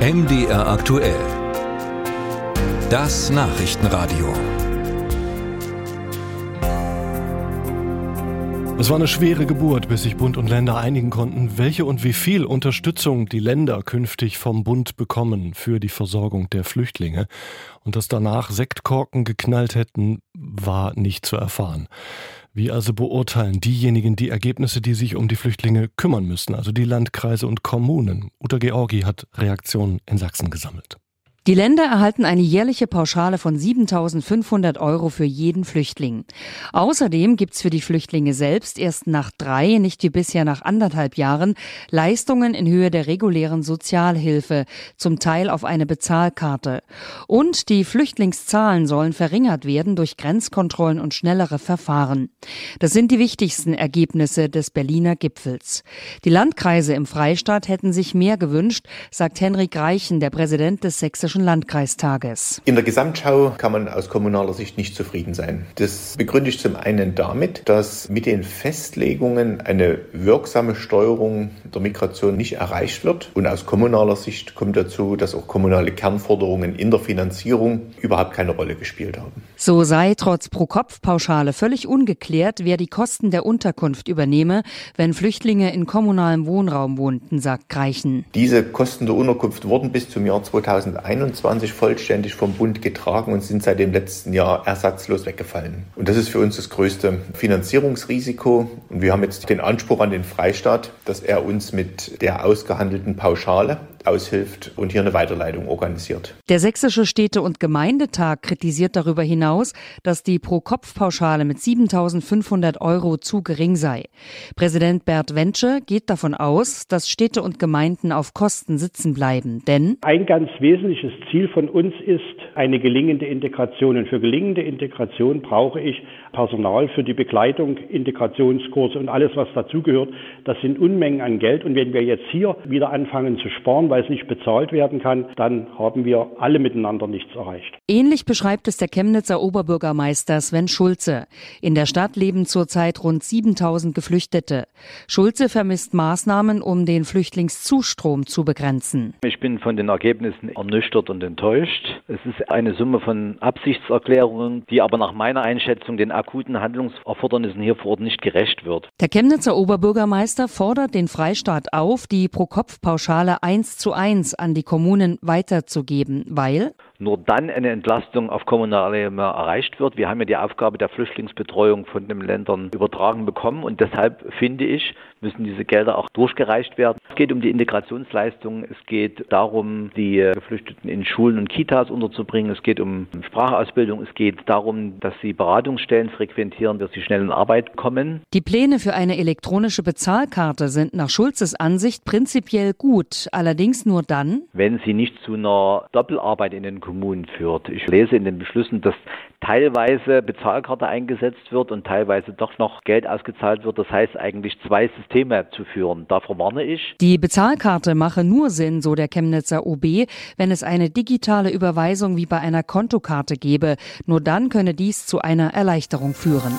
MDR aktuell. Das Nachrichtenradio. Es war eine schwere Geburt, bis sich Bund und Länder einigen konnten, welche und wie viel Unterstützung die Länder künftig vom Bund bekommen für die Versorgung der Flüchtlinge. Und dass danach Sektkorken geknallt hätten, war nicht zu erfahren. Wie also beurteilen diejenigen die Ergebnisse, die sich um die Flüchtlinge kümmern müssen, also die Landkreise und Kommunen? Uta Georgi hat Reaktionen in Sachsen gesammelt. Die Länder erhalten eine jährliche Pauschale von 7.500 Euro für jeden Flüchtling. Außerdem gibt's für die Flüchtlinge selbst erst nach drei, nicht wie bisher nach anderthalb Jahren, Leistungen in Höhe der regulären Sozialhilfe, zum Teil auf eine Bezahlkarte. Und die Flüchtlingszahlen sollen verringert werden durch Grenzkontrollen und schnellere Verfahren. Das sind die wichtigsten Ergebnisse des Berliner Gipfels. Die Landkreise im Freistaat hätten sich mehr gewünscht, sagt Henrik Reichen, der Präsident des Sächsischen Sächsischen Landkreistages. In der Gesamtschau kann man aus kommunaler Sicht nicht zufrieden sein. Das begründe ich zum einen damit, dass mit den Festlegungen eine wirksame Steuerung der Migration nicht erreicht wird. Und aus kommunaler Sicht kommt dazu, dass auch kommunale Kernforderungen in der Finanzierung überhaupt keine Rolle gespielt haben. So sei trotz Pro-Kopf-Pauschale völlig ungeklärt, wer die Kosten der Unterkunft übernehme, wenn Flüchtlinge in kommunalem Wohnraum wohnten, sagt Greichen. Diese Kosten der Unterkunft wurden bis zum Jahr 2021 21 vollständig vom Bund getragen und sind seit dem letzten Jahr ersatzlos weggefallen. Und das ist für uns das größte Finanzierungsrisiko. Und wir haben jetzt den Anspruch an den Freistaat, dass er uns mit der ausgehandelten Pauschale aushilft und hier eine Weiterleitung organisiert. Der Sächsische Städte- und Gemeindetag kritisiert darüber hinaus, dass die Pro-Kopf-Pauschale mit 7.500 Euro zu gering sei. Präsident Bert Wensche geht davon aus, dass Städte und Gemeinden auf Kosten sitzen bleiben, denn ein ganz wesentliches Ziel von uns ist eine gelingende Integration. Und für gelingende Integration brauche ich Personal für die Begleitung, Integrationskurse und alles, was dazugehört. Das sind Unmengen an Geld. Und wenn wir jetzt hier wieder anfangen zu sparen, weil es nicht bezahlt werden kann, dann haben wir alle miteinander nichts erreicht. Ähnlich beschreibt es der Chemnitzer Oberbürgermeister Sven Schulze. In der Stadt leben zurzeit rund 7000 Geflüchtete. Schulze vermisst Maßnahmen, um den Flüchtlingszustrom zu begrenzen. Ich bin von den Ergebnissen ernüchtert und enttäuscht. Es ist eine Summe von Absichtserklärungen, die aber nach meiner Einschätzung den akuten Handlungserfordernissen hier vor Ort nicht gerecht wird. Der Chemnitzer Oberbürgermeister fordert den Freistaat auf, die Pro-Kopf-Pauschale eins zu eins an die Kommunen weiterzugeben, weil nur dann eine Entlastung auf kommunaler Ebene erreicht wird. Wir haben ja die Aufgabe der Flüchtlingsbetreuung von den Ländern übertragen bekommen und deshalb finde ich, müssen diese Gelder auch durchgereicht werden. Es geht um die Integrationsleistung, es geht darum, die Geflüchteten in Schulen und Kitas unterzubringen, es geht um Sprachausbildung, es geht darum, dass sie Beratungsstellen frequentieren, dass sie schnell in Arbeit kommen. Die Pläne für eine elektronische Bezahlkarte sind nach Schulzes Ansicht prinzipiell gut, allerdings nur dann, wenn sie nicht zu einer Doppelarbeit in den Kommunen führt. Ich lese in den Beschlüssen, dass teilweise Bezahlkarte eingesetzt wird und teilweise doch noch Geld ausgezahlt wird. Das heißt eigentlich zwei Systeme zu führen. Davor warne ich. Die Bezahlkarte mache nur Sinn, so der Chemnitzer OB, wenn es eine digitale Überweisung wie bei einer Kontokarte gäbe. Nur dann könne dies zu einer Erleichterung führen.